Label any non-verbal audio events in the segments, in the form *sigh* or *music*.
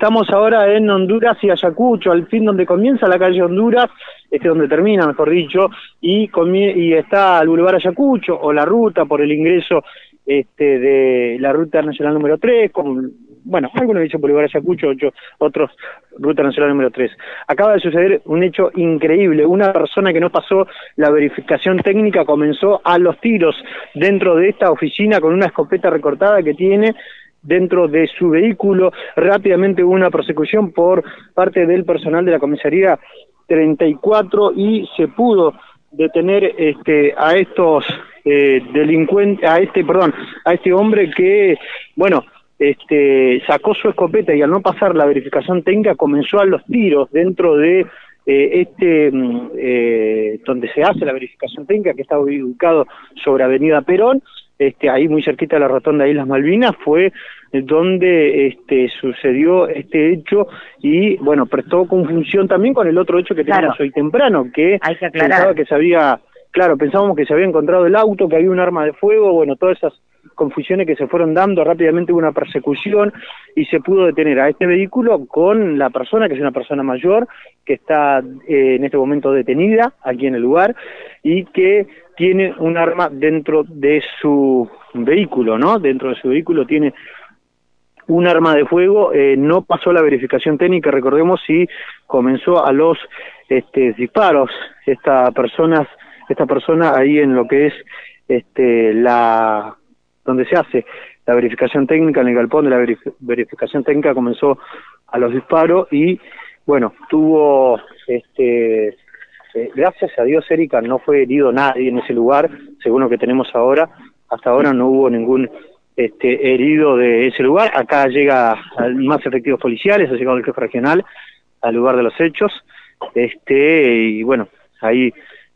estamos ahora en Honduras y Ayacucho, al fin donde comienza la calle Honduras, este donde termina, mejor dicho, y, está el Boulevard Ayacucho o la ruta por el ingreso este, de la ruta nacional número 3, con, bueno, algunos dicen Boulevard Ayacucho, otros ruta nacional número 3. Acaba de suceder un hecho increíble, una persona que no pasó la verificación técnica comenzó a los tiros dentro de esta oficina con una escopeta recortada que tiene dentro de su vehículo. Rápidamente hubo una persecución por parte del personal de la comisaría 34 y se pudo detener este a estos eh, delincuentes a este perdón a este hombre que bueno este sacó su escopeta y al no pasar la verificación técnica comenzó a los tiros dentro de eh, este mm, eh, donde se hace la verificación técnica que está ubicado sobre Avenida Perón este, ahí muy cerquita de la rotonda de Islas Malvinas, fue donde este, sucedió este hecho y, bueno, prestó confusión también con el otro hecho que tenemos hoy temprano, que, pensaba que se había, claro, pensábamos que se había encontrado el auto, que había un arma de fuego, bueno, todas esas confusiones que se fueron dando, rápidamente hubo una persecución y se pudo detener a este vehículo con la persona, que es una persona mayor, que está eh, en este momento detenida aquí en el lugar y que tiene un arma dentro de su vehículo, ¿no? Dentro de su vehículo tiene un arma de fuego, eh, no pasó la verificación técnica, recordemos, si comenzó a los este, disparos esta persona, esta persona ahí en lo que es este, la donde se hace la verificación técnica, en el galpón de la verificación técnica comenzó a los disparos y bueno, tuvo este eh, gracias a Dios, Erika, no fue herido nadie en ese lugar, según lo que tenemos ahora. Hasta ahora no hubo ningún este, herido de ese lugar. Acá llega más efectivos policiales, ha llegado el jefe regional al lugar de los hechos. Este, y bueno, hay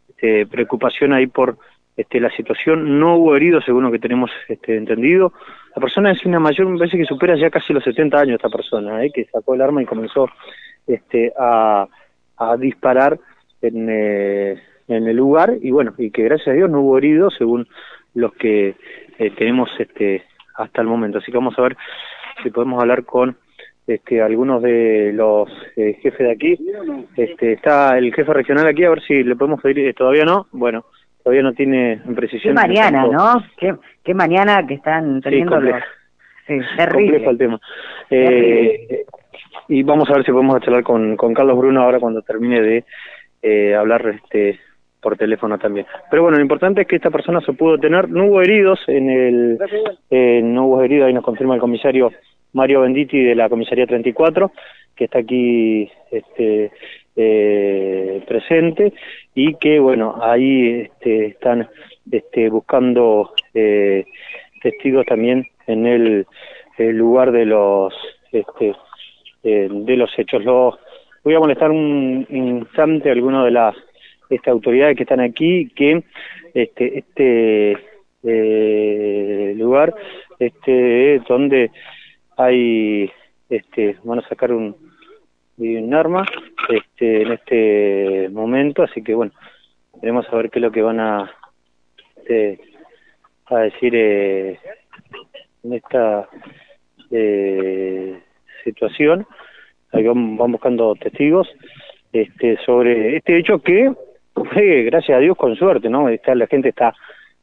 este, preocupación ahí por este, la situación. No hubo heridos, según lo que tenemos este, entendido. La persona es una mayor, me parece que supera ya casi los 70 años esta persona, ¿eh? que sacó el arma y comenzó este, a, disparar en, eh, en el lugar y bueno, y que gracias a Dios no hubo heridos según los que eh, tenemos este hasta el momento. Así que vamos a ver si podemos hablar con este, algunos de los eh, jefes de aquí. Este, está el jefe regional aquí, a ver si le podemos pedir, todavía no, bueno, todavía no tiene precisión. Qué mañana, ¿no? Qué, qué, mañana que están teniendo sí, *laughs* Sí, terrible. el tema. Eh, y vamos a ver si podemos charlar con, con Carlos Bruno ahora cuando termine de eh, hablar este por teléfono también. Pero bueno, lo importante es que esta persona se pudo tener, no hubo heridos en el, eh, no hubo heridos, ahí nos confirma el comisario Mario Benditi de la comisaría 34, que está aquí este, eh, presente y que bueno, ahí este, están este, buscando eh, testigos también en el, el lugar de los este, eh, de los hechos. Los voy a molestar un instante a alguno de las este, autoridades que están aquí que este este eh, lugar este donde hay este van a sacar un un arma este en este momento así que bueno veremos a ver qué es lo que van a este, a decir eh, en esta eh, situación ahí van, buscando testigos este, sobre este hecho que gracias a Dios con suerte, ¿no? Está, la gente está,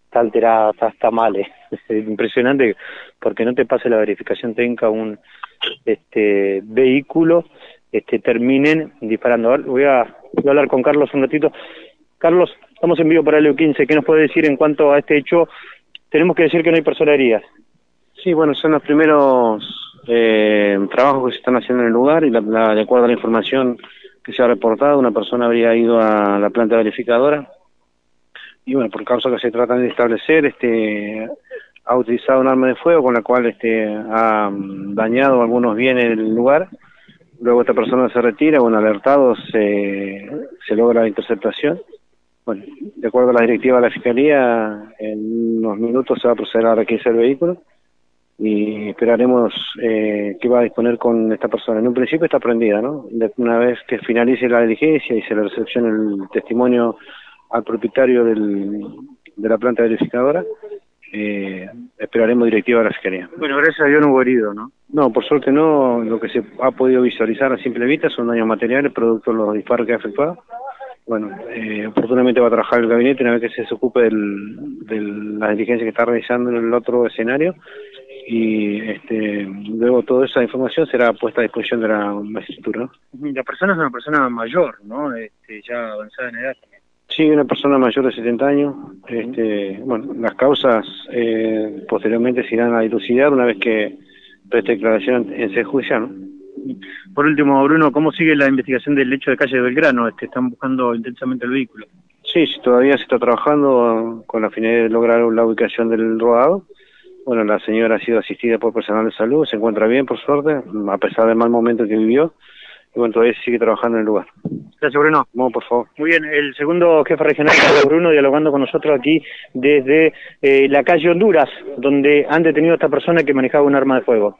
está alterada, está, está mal, *laughs* es impresionante porque no te pase la verificación técnica un este vehículo, este terminen disparando. voy a, voy a hablar con Carlos un ratito. Carlos, estamos en vivo para el 15 ¿qué nos puede decir en cuanto a este hecho? Tenemos que decir que no hay personas heridas. Sí, bueno, son los primeros eh, trabajos que se están haciendo en el lugar y la, de acuerdo a la información que se ha reportado, una persona habría ido a la planta verificadora y bueno, por causa que se trata de establecer, este ha utilizado un arma de fuego con la cual este ha mm, dañado algunos bienes del lugar. Luego esta persona se retira, bueno, alertado se, se logra la interceptación. Bueno, de acuerdo a la directiva de la Fiscalía, en unos minutos se va a proceder a requisar el vehículo y esperaremos eh, qué va a disponer con esta persona. En un principio está prendida, ¿no? una vez que finalice la diligencia y se le recepcione el testimonio al propietario del, de la planta verificadora, eh, esperaremos directiva de la Fiscalía. Bueno, gracias a Dios no hubo herido, ¿no? No, por suerte no, lo que se ha podido visualizar a simple vista son daños materiales producto de los disparos que ha efectuado. Bueno, eh, oportunamente va a trabajar el gabinete una vez que se desocupe del, de la diligencia que está realizando en el otro escenario y este, luego toda esa información será puesta a disposición de la magistratura. La persona es una persona mayor, ¿no? Este, ya avanzada en edad. Sí, una persona mayor de 70 años. Este, bueno, las causas eh, posteriormente se irán a dilucidar una vez que preste declaración en ese juicio, ¿no? Por último, Bruno, ¿cómo sigue la investigación del hecho de calle de Belgrano? Este, están buscando intensamente el vehículo. Sí, todavía se está trabajando con la finalidad de lograr la ubicación del rodado. Bueno, la señora ha sido asistida por personal de salud, se encuentra bien, por suerte, a pesar del mal momento que vivió. Y bueno, todavía sigue trabajando en el lugar. Gracias, Bruno. Vamos, por favor. Muy bien, el segundo jefe regional, Bruno, dialogando con nosotros aquí desde eh, la calle Honduras, donde han detenido a esta persona que manejaba un arma de fuego.